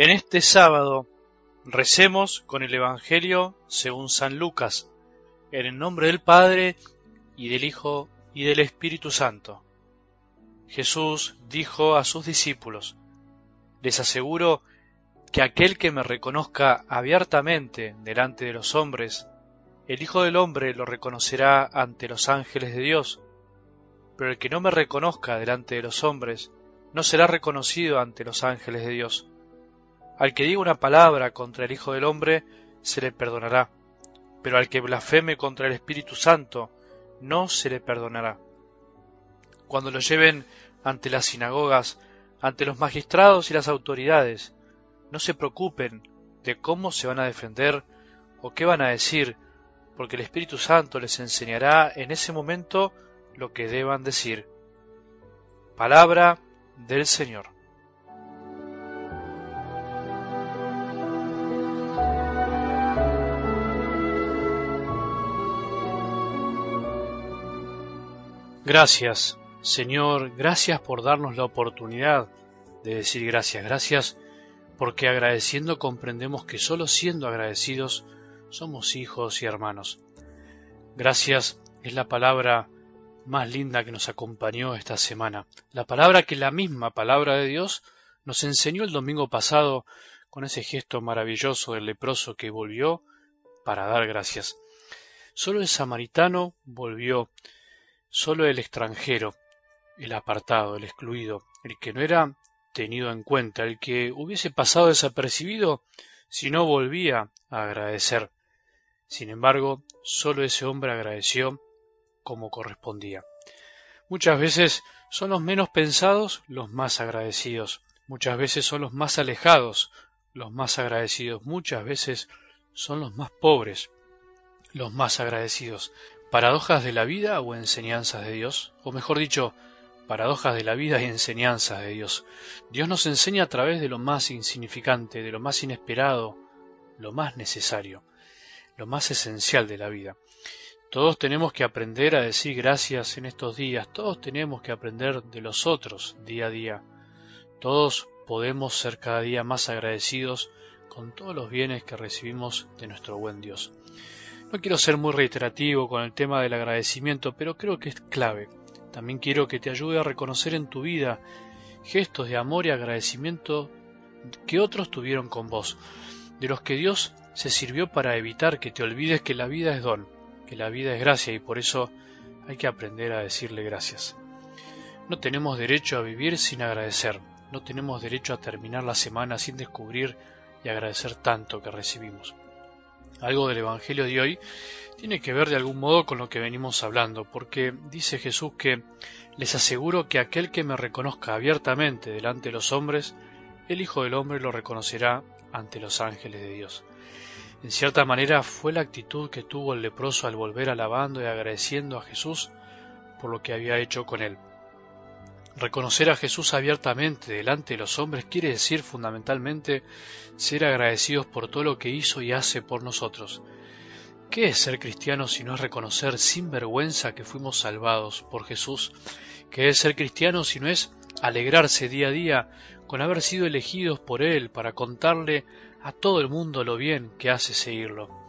En este sábado recemos con el Evangelio según San Lucas, en el nombre del Padre y del Hijo y del Espíritu Santo. Jesús dijo a sus discípulos, les aseguro que aquel que me reconozca abiertamente delante de los hombres, el Hijo del Hombre lo reconocerá ante los ángeles de Dios, pero el que no me reconozca delante de los hombres, no será reconocido ante los ángeles de Dios. Al que diga una palabra contra el Hijo del Hombre, se le perdonará, pero al que blasfeme contra el Espíritu Santo, no se le perdonará. Cuando lo lleven ante las sinagogas, ante los magistrados y las autoridades, no se preocupen de cómo se van a defender o qué van a decir, porque el Espíritu Santo les enseñará en ese momento lo que deban decir. Palabra del Señor. Gracias, Señor, gracias por darnos la oportunidad de decir gracias, gracias porque agradeciendo comprendemos que solo siendo agradecidos somos hijos y hermanos. Gracias es la palabra más linda que nos acompañó esta semana, la palabra que la misma palabra de Dios nos enseñó el domingo pasado con ese gesto maravilloso del leproso que volvió para dar gracias. Solo el samaritano volvió Solo el extranjero, el apartado, el excluido, el que no era tenido en cuenta, el que hubiese pasado desapercibido si no volvía a agradecer. Sin embargo, solo ese hombre agradeció como correspondía. Muchas veces son los menos pensados los más agradecidos, muchas veces son los más alejados los más agradecidos, muchas veces son los más pobres los más agradecidos, paradojas de la vida o enseñanzas de Dios, o mejor dicho, paradojas de la vida y enseñanzas de Dios. Dios nos enseña a través de lo más insignificante, de lo más inesperado, lo más necesario, lo más esencial de la vida. Todos tenemos que aprender a decir gracias en estos días, todos tenemos que aprender de los otros día a día. Todos podemos ser cada día más agradecidos con todos los bienes que recibimos de nuestro buen Dios. No quiero ser muy reiterativo con el tema del agradecimiento, pero creo que es clave. También quiero que te ayude a reconocer en tu vida gestos de amor y agradecimiento que otros tuvieron con vos, de los que Dios se sirvió para evitar que te olvides que la vida es don, que la vida es gracia y por eso hay que aprender a decirle gracias. No tenemos derecho a vivir sin agradecer, no tenemos derecho a terminar la semana sin descubrir y agradecer tanto que recibimos algo del Evangelio de hoy tiene que ver de algún modo con lo que venimos hablando, porque dice Jesús que les aseguro que aquel que me reconozca abiertamente delante de los hombres, el Hijo del Hombre lo reconocerá ante los ángeles de Dios. En cierta manera fue la actitud que tuvo el leproso al volver alabando y agradeciendo a Jesús por lo que había hecho con él. Reconocer a Jesús abiertamente delante de los hombres quiere decir fundamentalmente ser agradecidos por todo lo que hizo y hace por nosotros. ¿Qué es ser cristiano si no es reconocer sin vergüenza que fuimos salvados por Jesús? ¿Qué es ser cristiano si no es alegrarse día a día con haber sido elegidos por Él para contarle a todo el mundo lo bien que hace seguirlo?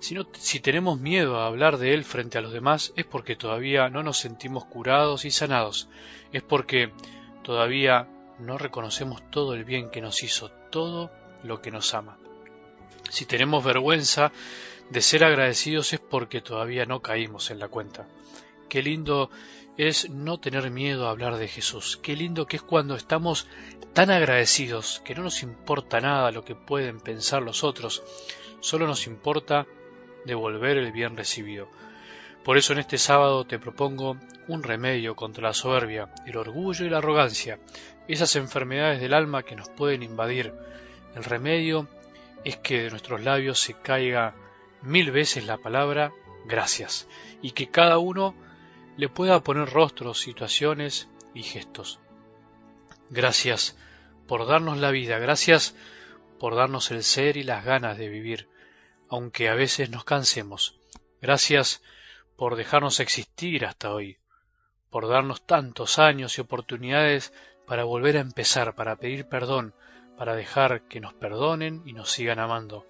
Si, tenemos miedo a hablar de Él frente a los demás es porque todavía no nos sentimos curados y sanados, es porque todavía no reconocemos todo el bien que nos hizo, todo lo que nos ama. Si tenemos vergüenza de ser agradecidos es porque todavía no caímos en la cuenta. Qué lindo es no tener miedo a hablar de Jesús. Qué lindo que es cuando estamos tan agradecidos que no nos importa nada lo que pueden pensar los otros, solo nos importa devolver el bien recibido. Por eso en este sábado te propongo un remedio contra la soberbia, el orgullo y la arrogancia, esas enfermedades del alma que nos pueden invadir. El remedio es que de nuestros labios se caiga mil veces la palabra gracias y que cada uno le pueda poner rostros, situaciones y gestos. Gracias por darnos la vida, gracias por darnos el ser y las ganas de vivir aunque a veces nos cansemos. Gracias por dejarnos existir hasta hoy, por darnos tantos años y oportunidades para volver a empezar, para pedir perdón, para dejar que nos perdonen y nos sigan amando.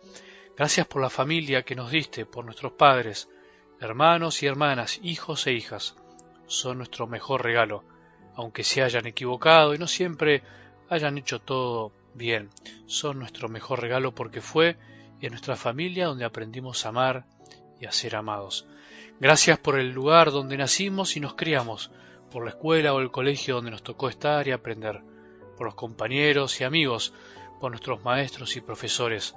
Gracias por la familia que nos diste, por nuestros padres, hermanos y hermanas, hijos e hijas. Son nuestro mejor regalo, aunque se hayan equivocado y no siempre hayan hecho todo bien. Son nuestro mejor regalo porque fue en nuestra familia donde aprendimos a amar y a ser amados. Gracias por el lugar donde nacimos y nos criamos, por la escuela o el colegio donde nos tocó estar y aprender, por los compañeros y amigos, por nuestros maestros y profesores,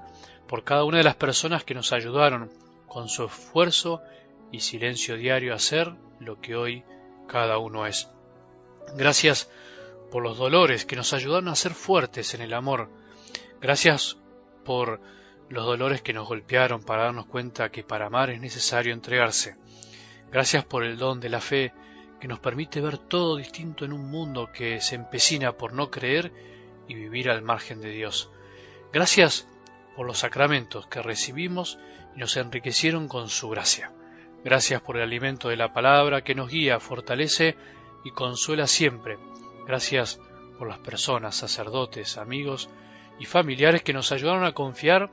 por cada una de las personas que nos ayudaron con su esfuerzo y silencio diario a ser lo que hoy cada uno es. Gracias por los dolores que nos ayudaron a ser fuertes en el amor. Gracias por los dolores que nos golpearon para darnos cuenta que para amar es necesario entregarse. Gracias por el don de la fe que nos permite ver todo distinto en un mundo que se empecina por no creer y vivir al margen de Dios. Gracias por los sacramentos que recibimos y nos enriquecieron con su gracia. Gracias por el alimento de la palabra que nos guía, fortalece y consuela siempre. Gracias por las personas, sacerdotes, amigos y familiares que nos ayudaron a confiar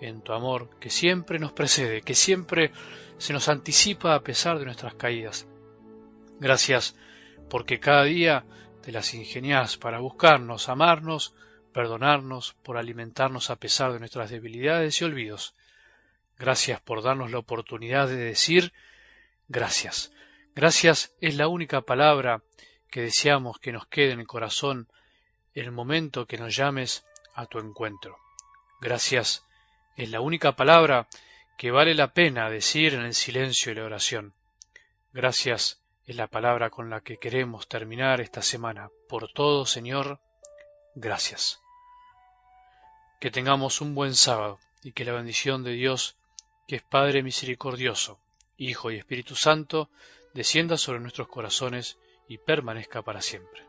en tu amor que siempre nos precede, que siempre se nos anticipa a pesar de nuestras caídas. Gracias porque cada día te las ingenias para buscarnos, amarnos, perdonarnos, por alimentarnos a pesar de nuestras debilidades y olvidos. Gracias por darnos la oportunidad de decir gracias. Gracias es la única palabra que deseamos que nos quede en el corazón el momento que nos llames a tu encuentro. Gracias es la única palabra que vale la pena decir en el silencio y la oración. Gracias es la palabra con la que queremos terminar esta semana. Por todo, Señor, gracias. Que tengamos un buen sábado y que la bendición de Dios, que es Padre misericordioso, Hijo y Espíritu Santo, descienda sobre nuestros corazones y permanezca para siempre.